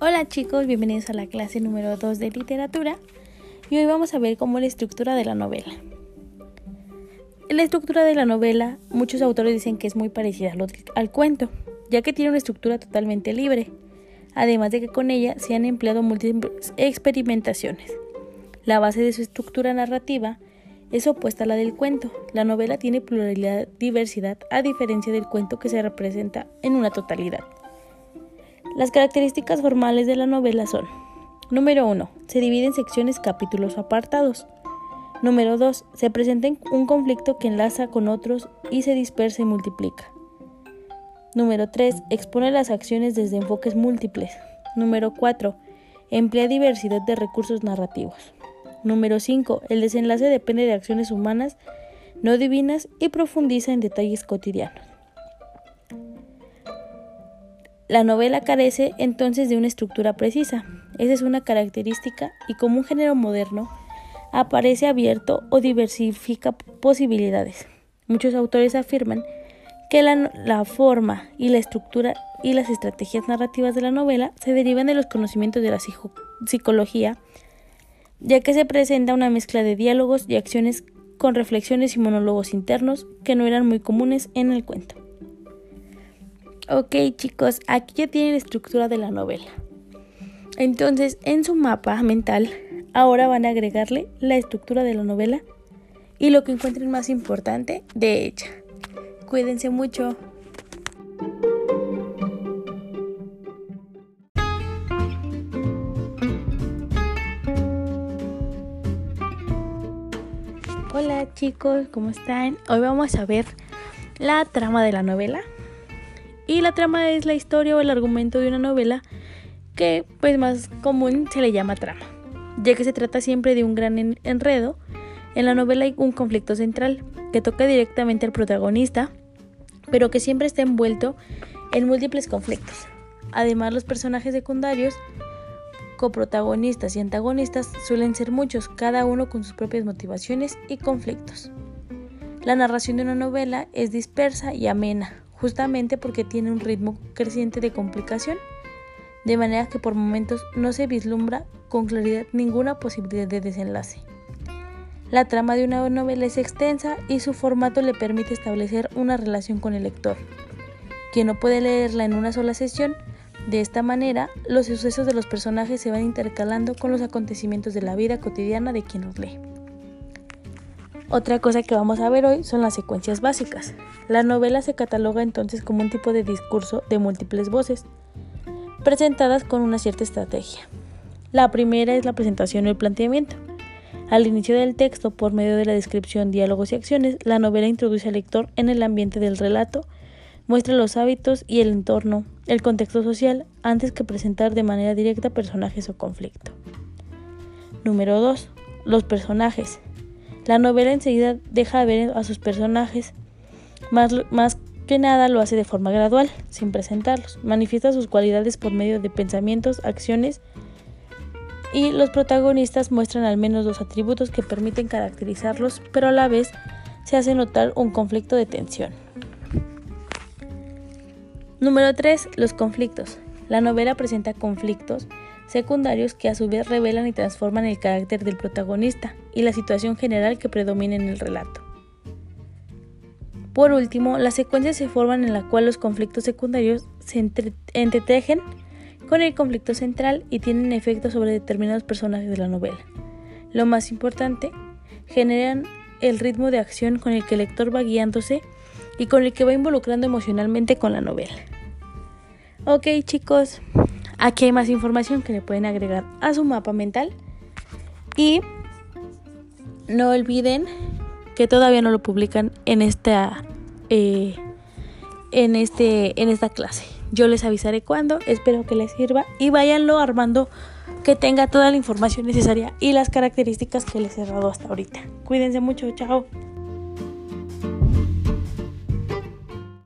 Hola chicos, bienvenidos a la clase número 2 de literatura y hoy vamos a ver cómo la estructura de la novela. La estructura de la novela, muchos autores dicen que es muy parecida al cuento, ya que tiene una estructura totalmente libre, además de que con ella se han empleado múltiples experimentaciones. La base de su estructura narrativa es opuesta a la del cuento. La novela tiene pluralidad, diversidad, a diferencia del cuento que se representa en una totalidad. Las características formales de la novela son Número 1. Se divide en secciones, capítulos o apartados. Número 2. Se presenta un conflicto que enlaza con otros y se dispersa y multiplica. Número 3. Expone las acciones desde enfoques múltiples. Número 4. Emplea diversidad de recursos narrativos. Número 5. El desenlace depende de acciones humanas no divinas y profundiza en detalles cotidianos. La novela carece entonces de una estructura precisa. Esa es una característica y como un género moderno aparece abierto o diversifica posibilidades. Muchos autores afirman que la, forma y la estructura y las estrategias narrativas de la novela se derivan de los conocimientos de la psicología ya que se presenta una mezcla de diálogos y acciones con reflexiones y monólogos internos que no eran muy comunes en el cuento. Ok chicos, aquí ya tienen la estructura de la novela. Entonces, en su mapa mental, ahora van a agregarle la estructura de la novela y lo que encuentren más importante de ella. Cuídense mucho. Hola chicos, ¿cómo están? Hoy vamos a ver la trama de la novela. Y la trama es la historia o el argumento de una novela que pues más común se le llama trama, ya que se trata siempre de un gran enredo. En la novela hay un conflicto central que toca directamente al protagonista, pero que siempre está envuelto en múltiples conflictos. Además, los personajes secundarios coprotagonistas y antagonistas suelen ser muchos, cada uno con sus propias motivaciones y conflictos. La narración de una novela es dispersa y amena, justamente porque tiene un ritmo creciente de complicación, de manera que por momentos no se vislumbra con claridad ninguna posibilidad de desenlace. La trama de una novela es extensa y su formato le permite establecer una relación con el lector. Quien no puede leerla en una sola sesión de esta manera, los sucesos de los personajes se van intercalando con los acontecimientos de la vida cotidiana de quien los lee. Otra cosa que vamos a ver hoy son las secuencias básicas. La novela se cataloga entonces como un tipo de discurso de múltiples voces, presentadas con una cierta estrategia. La primera es la presentación o el planteamiento. Al inicio del texto, por medio de la descripción, diálogos y acciones, la novela introduce al lector en el ambiente del relato muestra los hábitos y el entorno, el contexto social, antes que presentar de manera directa personajes o conflicto. Número 2. Los personajes. La novela enseguida deja ver a sus personajes, más, más que nada lo hace de forma gradual, sin presentarlos. Manifiesta sus cualidades por medio de pensamientos, acciones y los protagonistas muestran al menos dos atributos que permiten caracterizarlos, pero a la vez se hace notar un conflicto de tensión. Número 3. Los conflictos. La novela presenta conflictos secundarios que a su vez revelan y transforman el carácter del protagonista y la situación general que predomina en el relato. Por último, las secuencias se forman en la cual los conflictos secundarios se entretejen con el conflicto central y tienen efecto sobre determinados personajes de la novela. Lo más importante, generan el ritmo de acción con el que el lector va guiándose y con el que va involucrando emocionalmente con la novela. Ok chicos, aquí hay más información que le pueden agregar a su mapa mental y no olviden que todavía no lo publican en esta eh, en este en esta clase. Yo les avisaré cuándo, espero que les sirva y váyanlo armando que tenga toda la información necesaria y las características que les he dado hasta ahorita. Cuídense mucho, chao.